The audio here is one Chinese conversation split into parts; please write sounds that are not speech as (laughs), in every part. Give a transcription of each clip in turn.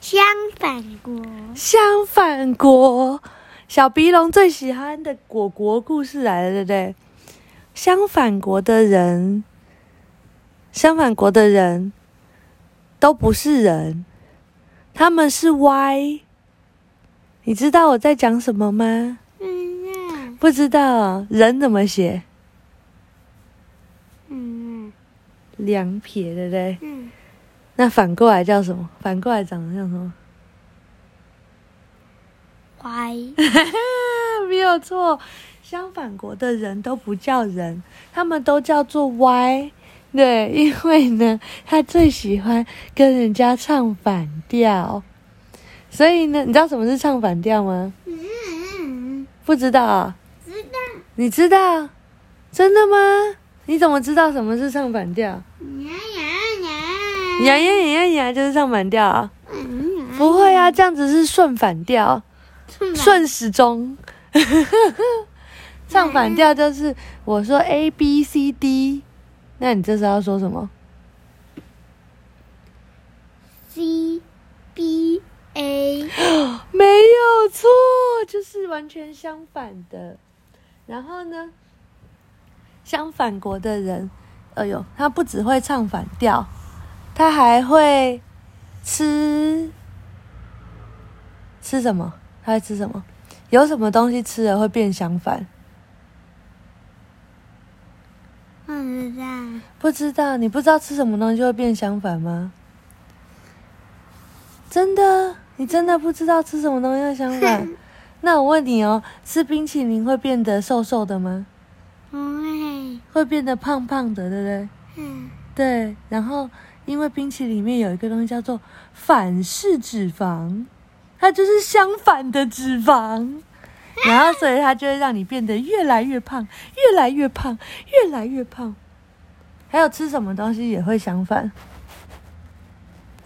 相反国。相反国，小鼻龙最喜欢的果国故事来了，对不对？相反国的人，相反国的人都不是人，他们是歪。你知道我在讲什么吗？嗯不知道，人怎么写？嗯两撇，对不对？嗯，那反过来叫什么？反过来长得像什么？歪。(laughs) 没有错，相反国的人都不叫人，他们都叫做歪。对，因为呢，他最喜欢跟人家唱反调，所以呢，你知道什么是唱反调吗？嗯，不知道啊？知道。你知道？真的吗？你怎么知道什么是唱反调？呀呀呀！呀呀呀就是唱反调啊？嗯不会啊，这样子是顺反调，顺顺时钟。(laughs) 唱反调就是我说 A B C D，那你这时候要说什么？C B A。(gasps) 没有错，就是完全相反的。然后呢，相反国的人，哎呦，他不只会唱反调，他还会吃吃什么？他会吃什么？有什么东西吃了会变相反？不知道。不知道，你不知道吃什么东西会变相反吗？真的，你真的不知道吃什么东西会相反？(laughs) 那我问你哦，吃冰淇淋会变得瘦瘦的吗？不会。会变得胖胖的，对不对？嗯。对，然后因为冰淇淋里面有一个东西叫做反式脂肪，它就是相反的脂肪，然后所以它就会让你变得越来越胖，越来越胖，越来越胖。还有吃什么东西也会相反？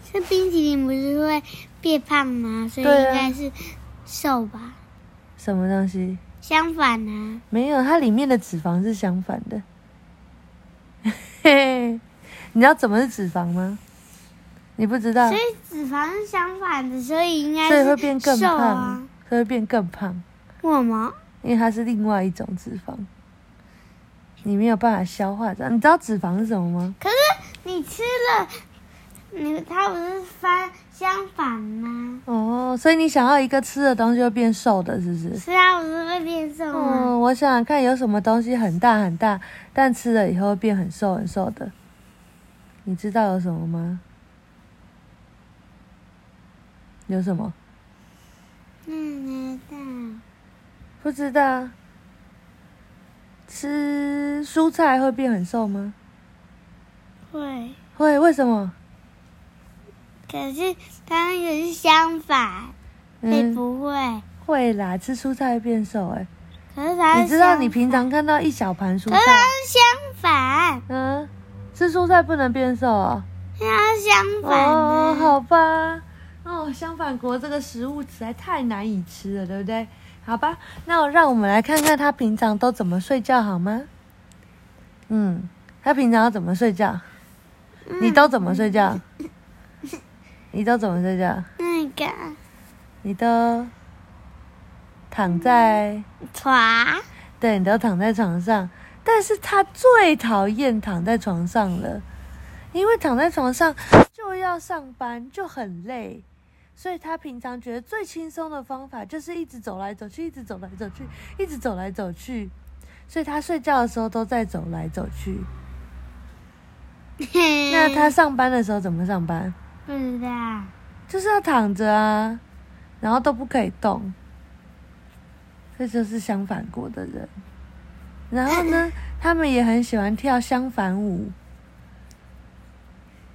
吃冰淇淋不是会变胖吗？所以应该是瘦吧。什么东西？相反呢、没有，它里面的脂肪是相反的。嘿嘿，你知道怎么是脂肪吗？你不知道所，以脂肪是相反的，所以应该所以是会变更胖啊。，所以会变更胖。为什么？因为它是另外一种脂肪，你没有办法消化掉。你知道脂肪是什么吗？可是你吃了，你它不是翻相反吗？哦，所以你想要一个吃的东西会变瘦的，是不是？是啊，不是会变瘦吗？嗯，我想想看有什么东西很大很大，但吃了以后会变很瘦很瘦的。你知道有什么吗？有什么？嗯，知道。不知道。吃蔬菜会变很瘦吗？会，会，为什么？可是它那个是相反，会嗯，不会。会啦，吃蔬菜会变瘦哎、可是你知道你平常看到一小盘蔬可是它菜，是相反，嗯，吃蔬菜不能变瘦啊、它是相反的。哦，好吧，哦，相反国这个食物实在太难以吃了，对不对？好吧，那我让我们来看看他平常都怎么睡觉好吗？嗯，他平常要怎么睡觉？你都怎么睡觉？你都怎么睡觉？那个你都躺在，床，对，你都躺在床上。但是他最讨厌躺在床上了，因为躺在床上就要上班，就很累。所以他平常觉得最轻松的方法就是一直走来走去，一直走来走去，一直走来走去。所以他睡觉的时候都在走来走去。(laughs) 那他上班的时候怎么上班？不知道，就是要躺着啊，然后都不可以动。这就是相反过的人。然后呢，(laughs) 他们也很喜欢跳相反舞。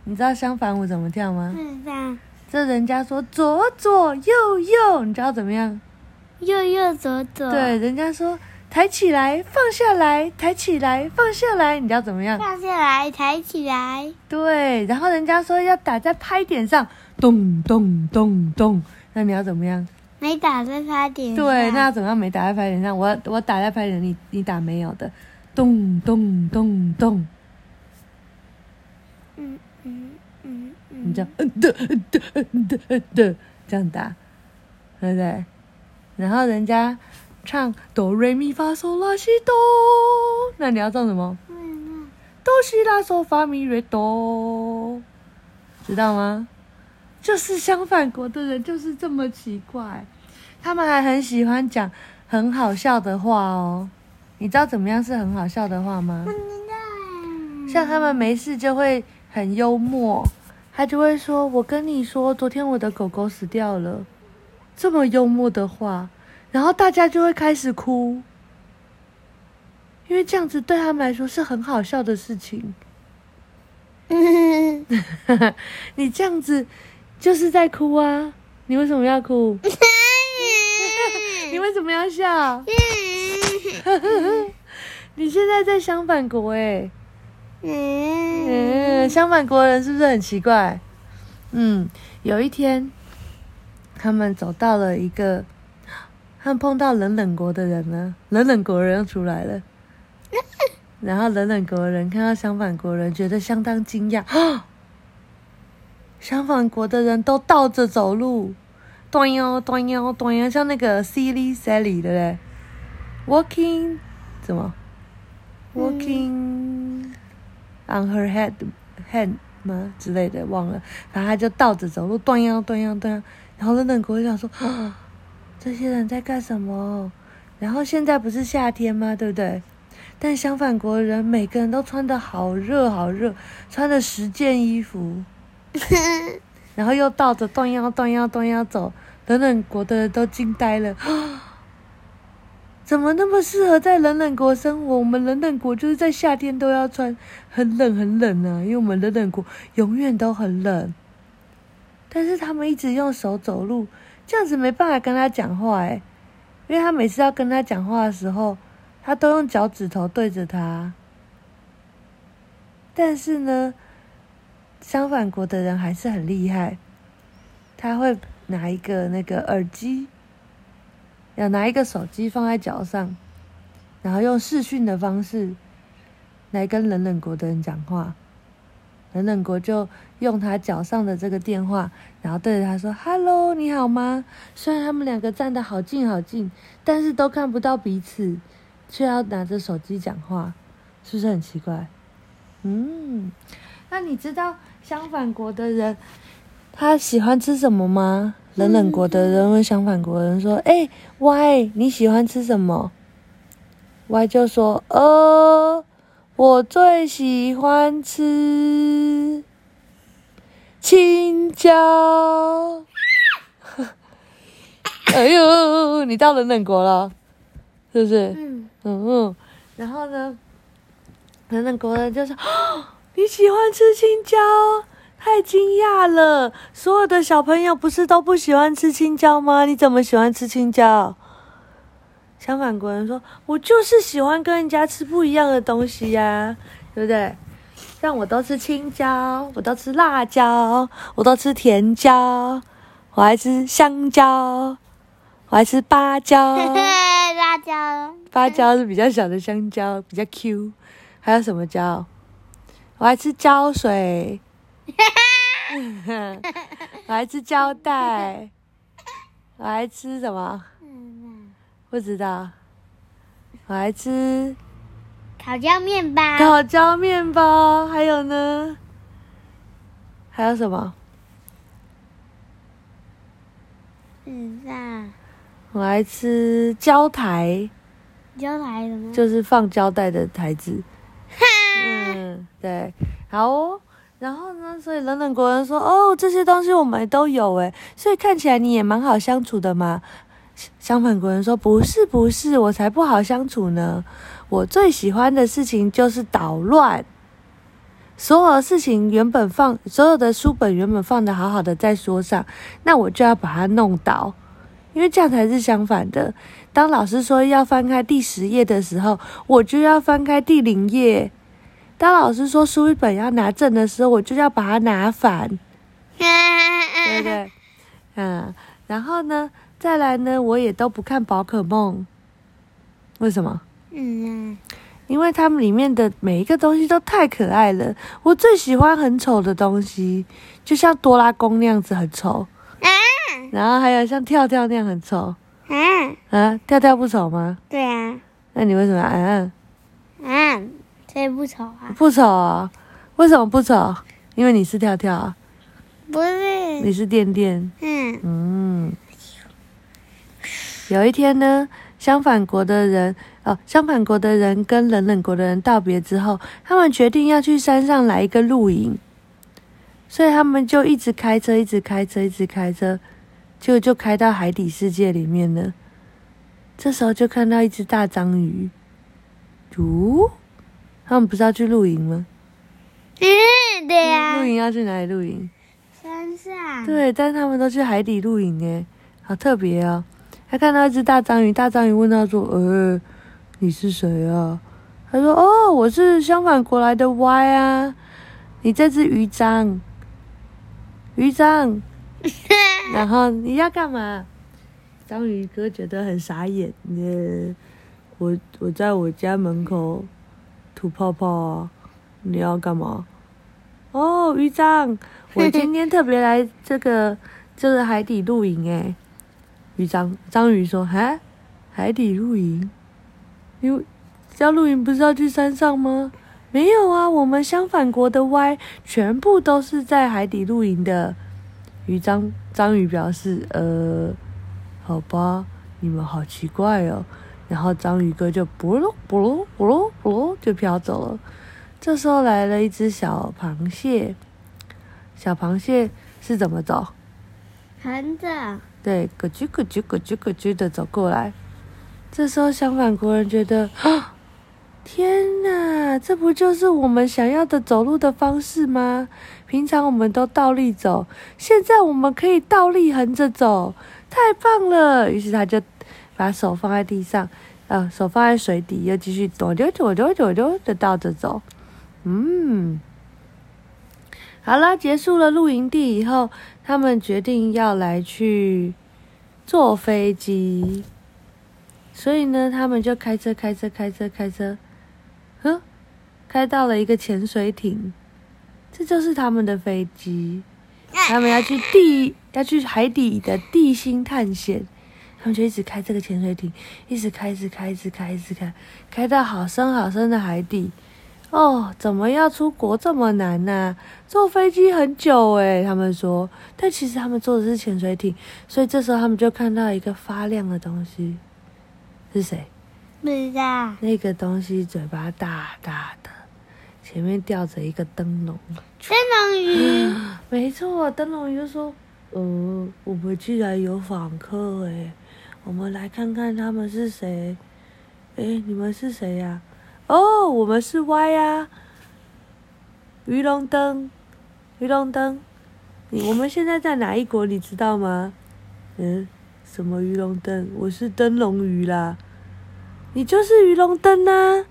你知道相反舞怎么跳吗不？知道，这人家说左左右右，你知道怎么样？右右左左，对，，人家说抬起来，放下来，抬起来，放下来，你知道怎么样？放下来，抬起来，对，然后人家说要打在拍点上，咚咚咚咚，那你要怎么样？没打在拍点上。对，那要怎么样没打在拍点上？我我打在拍点，你你打没有的，咚咚咚咚，嗯嗯嗯你这样嗯的嗯的嗯的嗯的这样打，对不对？然后人家唱哆瑞咪发嗦拉西哆，那你要唱什么？嗯哆西拉嗦发咪瑞哆，知道吗？就是相反国的人就是这么奇怪，他们还很喜欢讲很好笑的话哦。你知道怎么样是很好笑的话吗？不知道。像他们没事就会很幽默，他就会说：“我跟你说，昨天我的狗狗死掉了。”这么幽默的话，然后大家就会开始哭，因为这样子对他们来说是很好笑的事情。嗯 (laughs) (laughs) 你这样子就是在哭啊！你为什么要哭？(laughs) 你为什么要笑？(laughs) 你现在在相反国哎、嗯嗯，相反国人是不是很奇怪？嗯，有一天，他们走到了一个，他们碰到冷冷国的人呢，冷冷国人又出来了。(laughs) 然后冷冷国人看到相反国人，觉得相当惊讶，啊相反国的人都倒着走路，端腰端腰端腰，像那个 Silly Sally 的嘞？Walking 怎么？Walking on her head head 吗之类的，忘了。然后他就倒着走路，端腰端腰端腰。然后冷冷国就想说，啊，这些人在干什么？然后现在不是夏天吗？对不对？但相反国人每个人都穿的好热好热，穿了十件衣服，(laughs) 然后又倒着断腰断腰断腰走，冷冷国的人都惊呆了。(gasps) 怎么那么适合在冷冷国生活？我们冷冷国就是在夏天都要穿很冷很冷啊，因为我们冷冷国永远都很冷。但是他们一直用手走路，这样子没办法跟他讲话哎，因为他每次要跟他讲话的时候，他都用脚趾头对着他。但是呢，相反国的人还是很厉害，他会拿一个那个耳机，要拿一个手机放在脚上，然后用视讯的方式来跟冷冷国的人讲话。冷冷国就用他脚上的这个电话，然后对着他说：“Hello，你好吗？”虽然他们两个站得好近好近，但是都看不到彼此，却要拿着手机讲话，是不是很奇怪？嗯，那你知道相反国的人他喜欢吃什么吗？冷冷国的人问相反国人说：“哎、y 你喜欢吃什么？”Y 就说：“呃，我最喜欢吃青椒。” (laughs) 哎呦，你到冷冷国了，是不是？嗯嗯嗯，然后呢，冷冷国人就说：“哦，你喜欢吃青椒？太惊讶了！所有的小朋友不是都不喜欢吃青椒吗？你怎么喜欢吃青椒？”相反国人说：“我就是喜欢跟人家吃不一样的东西呀、对不对？像我都吃青椒，我都吃辣椒，我都吃甜椒，我还吃香蕉，我还吃芭蕉。(laughs) ”辣椒。芭蕉是比较小的香蕉，比较 Q。还有什么椒？我还吃胶水，(laughs) 我还吃胶带，我还吃什么？嗯不知道。我还吃烤焦面包。烤焦面包，还有呢？还有什么？嗯啊，我还吃胶台，胶台什么？就是放胶带的台子。对，好哦。然后呢，所以冷冷国人说：“哦，这些东西我们都有诶，所以看起来你也蛮好相处的嘛。”相反国人说：“不是，不是，我才不好相处呢。我最喜欢的事情就是捣乱。所有的事情原本放，所有的书本原本放的好好的在桌上，那我就要把它弄倒，因为这样才是相反的。当老师说要翻开第十页的时候，我就要翻开第零页。当老师说书本要拿正的时候，我就要把它拿反，(laughs) 对不对？嗯，然后呢，再来呢，我也都不看宝可梦，为什么？嗯因为他们里面的每一个东西都太可爱了。我最喜欢很丑的东西，就像多拉宫那样子很丑，嗯然后还有像跳跳那样很丑嗯，啊，跳跳不丑吗？对啊，那你为什么要嗯嗯，这不丑啊？不丑啊？为什么不丑？因为你是跳跳啊，不是，你是垫垫。嗯嗯，有一天呢，相反国的人哦，相反国的人跟冷冷国的人道别之后，他们决定要去山上来一个露营，所以他们就一直开车，一直开车，一直开车，结果就开到海底世界里面了。这时候就看到一只大章鱼，呜、他们不是要去露营吗？嗯，对呀露，营要去哪里露营？山上，对，但是他们都去海底露营诶，好特别哦。他看到一只大章鱼，大章鱼问他说：“呃，你是谁啊？”他说：“哦，我是相反国来的 Y 啊，你这只鱼章，鱼章。(laughs) ”然后你要干嘛？章鱼哥觉得很傻眼，耶，我我在我家门口吐泡泡啊，你要干嘛？哦，鱼章，(laughs) 我今天特别来这个这个海底露营诶。鱼章章鱼说：“哈，海底露营？因为要露营不是要去山上吗？没有啊，我们相反国的 Y 全部都是在海底露营的。”鱼章章鱼表示：“呃，好吧，你们好奇怪哦。”然后章鱼哥就不噜不噜不噜不噜就飘走了。这时候来了一只小螃蟹，小螃蟹是怎么走？横着，对，咯吱咯吱咯吱咯吱的走过来。这时候相反国人觉得，啊，(gasps) 天哪，这不就是我们想要的走路的方式吗？平常我们都倒立走，现在我们可以倒立横着走，太棒了！于是他就把手放在地上，呃，手放在水底，又继续抖溜抖溜抖溜的倒着走。嗯，好了，结束了露营地以后，他们决定要来去坐飞机，所以呢，他们就开车开车开车开车，呵，开到了一个潜水艇，这就是他们的飞机。他们要去地，要去海底的地心探险，他们就一直开这个潜水艇，一直开，一直开，一直开，一直开，开到好深好深的海底。哦，怎么要出国这么难呢、坐飞机很久诶，他们说，但其实他们坐的是潜水艇，所以这时候他们就看到一个发亮的东西，是谁？不知道，那个东西嘴巴大大的，前面吊着一个灯笼。灯笼鱼，(gasps) 没错，灯笼鱼就说：“呃，我们既然有访客，诶，我们来看看他们是谁。诶，你们是谁呀、哦，我们是 Y 呀、鱼龙灯，鱼龙灯，你我们现在在哪一国？你知道吗？嗯，什么鱼龙灯？我是灯笼鱼啦。你就是鱼龙灯呐、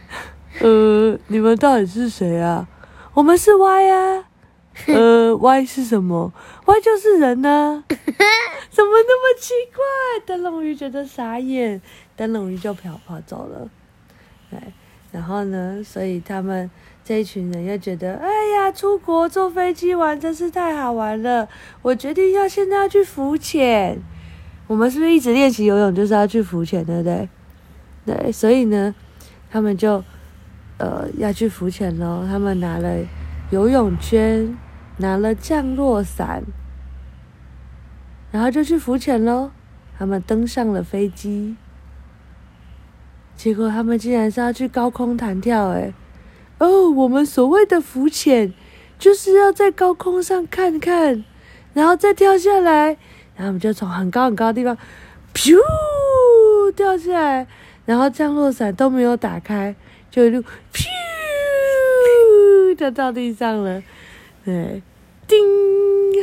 (laughs) 呃，你们到底是谁啊？我们是 Y 呀、(laughs) 呃，Y 是什么？Y 就是人呢、(laughs) 怎么那么奇怪？灯笼鱼觉得傻眼，灯笼鱼就跑跑走了。对，然后呢，所以他们这一群人又觉得，哎呀，出国坐飞机玩真是太好玩了。我决定要现在要去浮潜。我们是不是一直练习游泳就是要去浮潜，对不对？对，所以呢，他们就呃要去浮潜喽。他们拿了游泳圈，拿了降落伞，然后就去浮潜喽。他们登上了飞机，结果他们竟然是要去高空弹跳，哎，哦，我们所谓的浮潜，就是要在高空上看看，然后再跳下来，然后我们就从很高很高的地方，噗掉下来，然后降落伞都没有打开，就一路噗就到地上了，对，叮，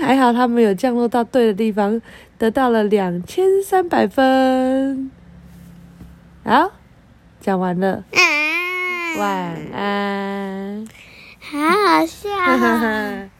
还好他没有降落到对的地方，得到了两千三百分。好，讲完了，啊，晚安。(laughs) 好好笑。(laughs)